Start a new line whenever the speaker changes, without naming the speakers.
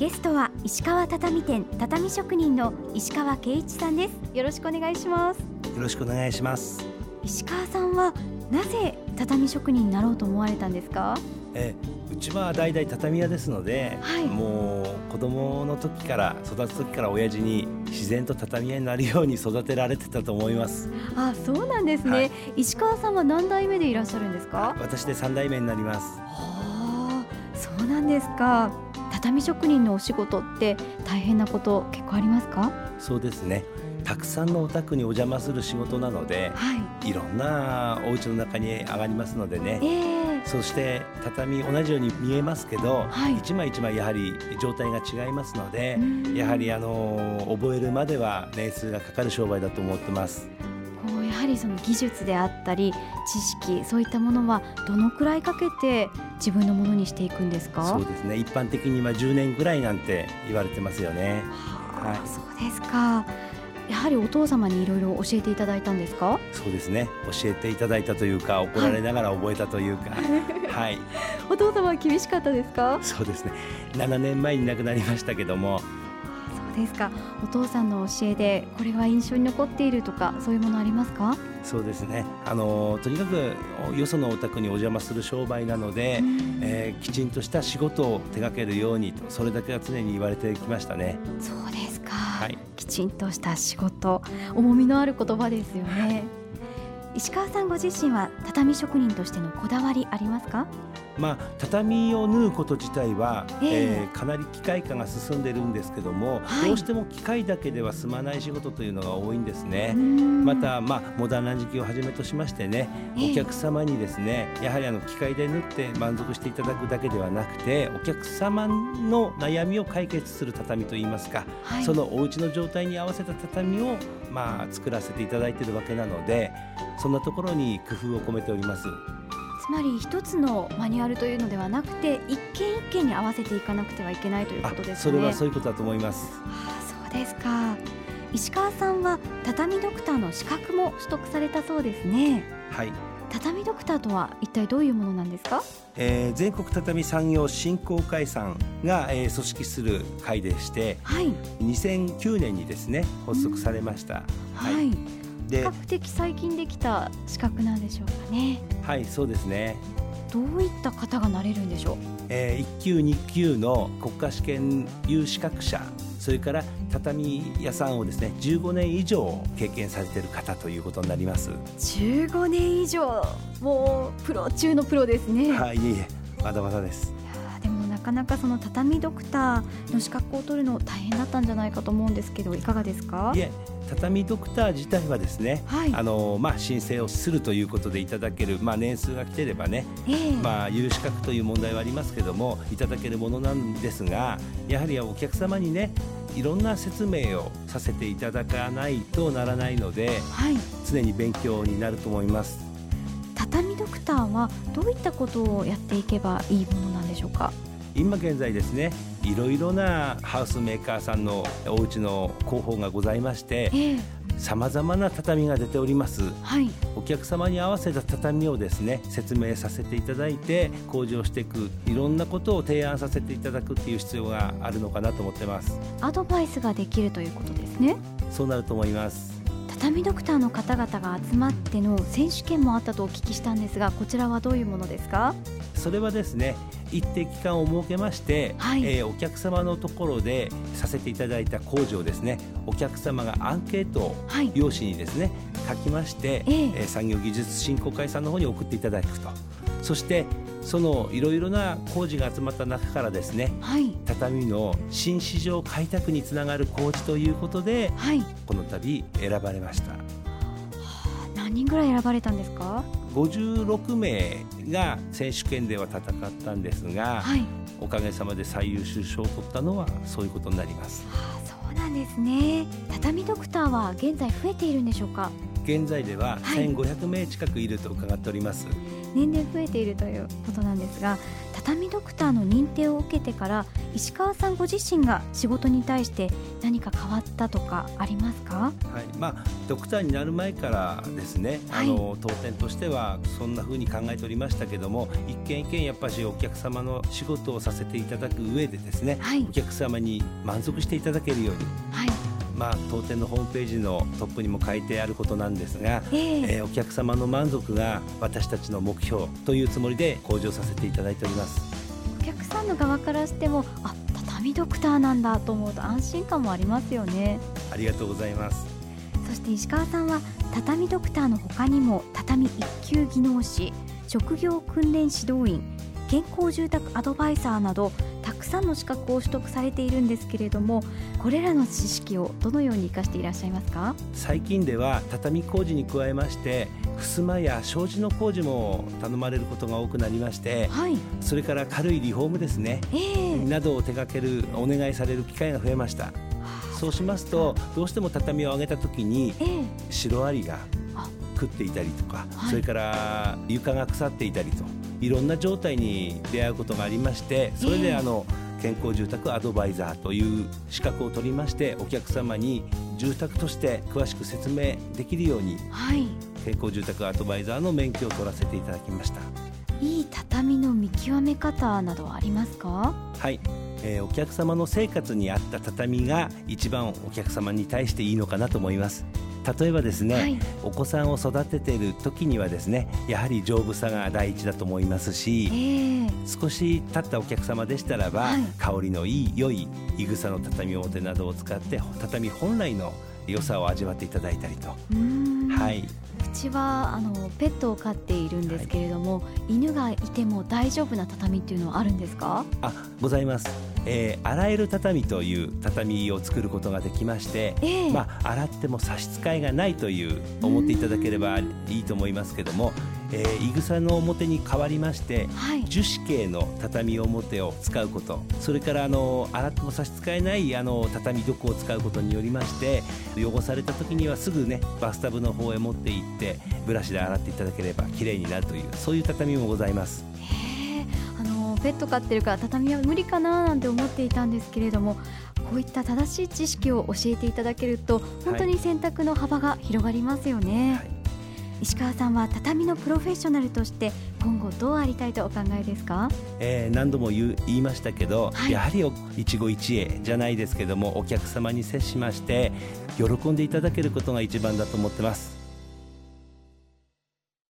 ゲストは石川畳店畳職人の石川圭一さんです。よろしくお願いします。よ
ろしくお願いします。
石川さんはなぜ畳職人になろうと思われたんですか？
えうちは代々畳屋ですので、はい、もう子供の時から育つ時から親父に自然と畳屋になるように育てられてたと思います。
あそうなんですね、はい、石川さんは何代目でいらっしゃるんですか？
私で三代目になります。は
あそうなんですか畳職人のお仕事って大変なこと結構ありますか？
そうですね。たくさんのお宅にお邪魔する仕事なので、はい、いろんなお家の中に上がりますのでね、えー、そして畳同じように見えますけど、はい、一枚一枚やはり状態が違いますのでやはりあの覚えるまでは年数がかかる商売だと思ってます。
はりその技術であったり知識そういったものはどのくらいかけて自分のものにしていくんですか？
そうですね。一般的には10年ぐらいなんて言われてますよね。
はあ、そうですか。やはりお父様にいろいろ教えていただいたんですか？
そうですね。教えていただいたというか怒られながら覚えたというか、はい、はい、
お父様は厳しかったですか？
そうですね。7年前に亡くなりましたけども
ですか？お父さんの教えでこれは印象に残っているとかそういうものありますか？
そうですね。あのとにかくよそのお宅にお邪魔する商売なので、えー、きちんとした仕事を手掛けるようにとそれだけは常に言われてきましたね。
そうですか、はい、きちんとした仕事。重みのある言葉ですよね、はい石川さんご自身は畳職人としてのこだわりありますか？
まあ、畳を縫うこと自体は、えー、えー、かなり機械化が進んでるんですけども、はい、どうしても機械だけでは済まない仕事というのが多いんですね。また、まあ、モダンな時期をはじめとしましてね、お客様にですねやはりあの機械で縫って満足していただくだけではなくてお客様の悩みを解決する畳といいますか、はい、そのお家の状態に合わせた畳を、まあ、作らせていただいているわけなのでそんなところに工夫を込めております。
つまり一つのマニュアルというのではなくて一件一件に合わせていかなくてはいけないということですね。
それはそういうことだと思います。
あそうですか。石川さんは畳ドクターの資格も取得されたそうですね。
はい。
畳ドクターとは一体どういうものなんですか、
えー、全国畳産業振興会さんが、えー、組織する会でして、はい、2009年にですね発足されました。
はい、はい。比較的最近できた資格なんでしょうかね。
はいそうですね。
どういった方がなれるんでしょう、
えー、1級2級の国家試験有資格者それから畳屋さんをですね15年以上経験されている方ということになります。
15年以上。もうプロ中のプロですね。
はいいえまだまだです。
でもなかなかその畳ドクターの資格を取るの大変だったんじゃないかと思うんですけどいかがですか？
いえ畳ドクター自体はですね、はい、あのまあ、申請をするということでいただける、まあ、年数が来てればね、えー、まあ、有資格という問題はありますけどもいただけるものなんですがやはりお客様にねいろんな説明をさせていただかないとならないので、はい、常に勉強になると思います。
畳ドクターはどういったことをやっていけばいいものなんでしょうか？
今現在ですねいろいろなハウスメーカーさんのお家の広報がございまして、さまざまな畳が出ております、はい、お客様に合わせた畳をですね説明させていただいて向上していくいろんなことを提案させていただくっていう必要があるのかなと思ってます。
アドバイスができるということですね。
そうなると思います。
畳ドクターの方々が集まっての選手権もあったとお聞きしたんですがこちらはどういうものですか？
それはですね一定期間を設けまして、はい、えー、お客様のところでさせていただいた工事をですねお客様がアンケートを用紙にですね、はい、書きまして、えー、産業技術振興会さんの方に送っていただくと。そしてそのいろいろな工事が集まった中からですね、はい、畳の新市場開拓につながる工事ということで、はい、この度選ばれました。
何人ぐらい選ばれたんですか
？56名が選手権では戦ったんですが、はい、おかげさまで最優秀賞を取ったのはそういうことになります。
はあ、そうなんですね。畳ドクターは現在増えているんでしょうか？
現在では1500名近くいると伺っております、はい、
年々増えているということなんですが畳ドクターの認定を受けてから石川さんご自身が仕事に対して何か変わったとかありますか、はい
まあ、ドクターになる前からですね、はい、あの当店としてはそんなふうに考えておりましたけども一軒一軒やっぱりお客様の仕事をさせていただく上でですね、はい、お客様に満足していただけるように、はいまあ、当店のホームページのトップにも書いてあることなんですが、えー、えー、お客様の満足が私たちの目標というつもりで向上させていただいております。
お客さんの側からしてもあ畳ドクターなんだと思うと安心感もありますよね。
ありがとうございます。
そして石川さんは畳ドクターの他にも畳一級技能士職業訓練指導員健康住宅アドバイザーなどたくさんの資格を取得されているんですけれどもこれらの知識をどのように生かしていらっしゃいますか？
最近では畳工事に加えまして襖や障子の工事も頼まれることが多くなりまして、はい、それから軽いリフォームですね、えー、などを手掛けるお願いされる機会が増えました。そうしますとどうしても畳を上げた時に、えー、シロアリが食っていたりとか、はい、それから床が腐っていたりといろんな状態に出会うことがありましてそれであの、健康住宅アドバイザーという資格を取りましてお客様に住宅として詳しく説明できるように、はい、健康住宅アドバイザーの免許を取らせていただきました。
いい畳の見極め方などはありますか？
はい、えー、お客様の生活に合った畳が一番お客様に対していいのかなと思います例えばですね、はい、お子さんを育てている時にはですねやはり丈夫さが第一だと思いますし、えー、少し経ったお客様でしたらば、はい、香りのいい良いいぐさの畳表などを使って畳本来の良さを味わっていただいたりと。
はい、うちはあのペットを飼っているんですけれども、はい、犬がいても大丈夫な畳っていうのはあるんですか？
あございますえー、洗える畳という畳を作ることができまして、えー、まあ、洗っても差し支えがないという思っていただければいいと思いますけども、えー、いぐさの表に代わりまして、はい、樹脂系の畳表を使うことそれからあの洗っても差し支えないあの畳床を使うことによりまして汚された時にはすぐねバスタブの方へ持って行ってブラシで洗っていただければきれいになるというそういう畳もございます。
ペット飼ってるから畳は無理かななんて思っていたんですけれどもこういった正しい知識を教えていただけると本当に選択の幅が広がりますよね、はい、石川さんは畳のプロフェッショナルとして今後どうありたいとお考えですか、
えー、何度も言いましたけど、はい、やはり一期一会じゃないですけどもお客様に接しまして喜んでいただけることが一番だと思ってます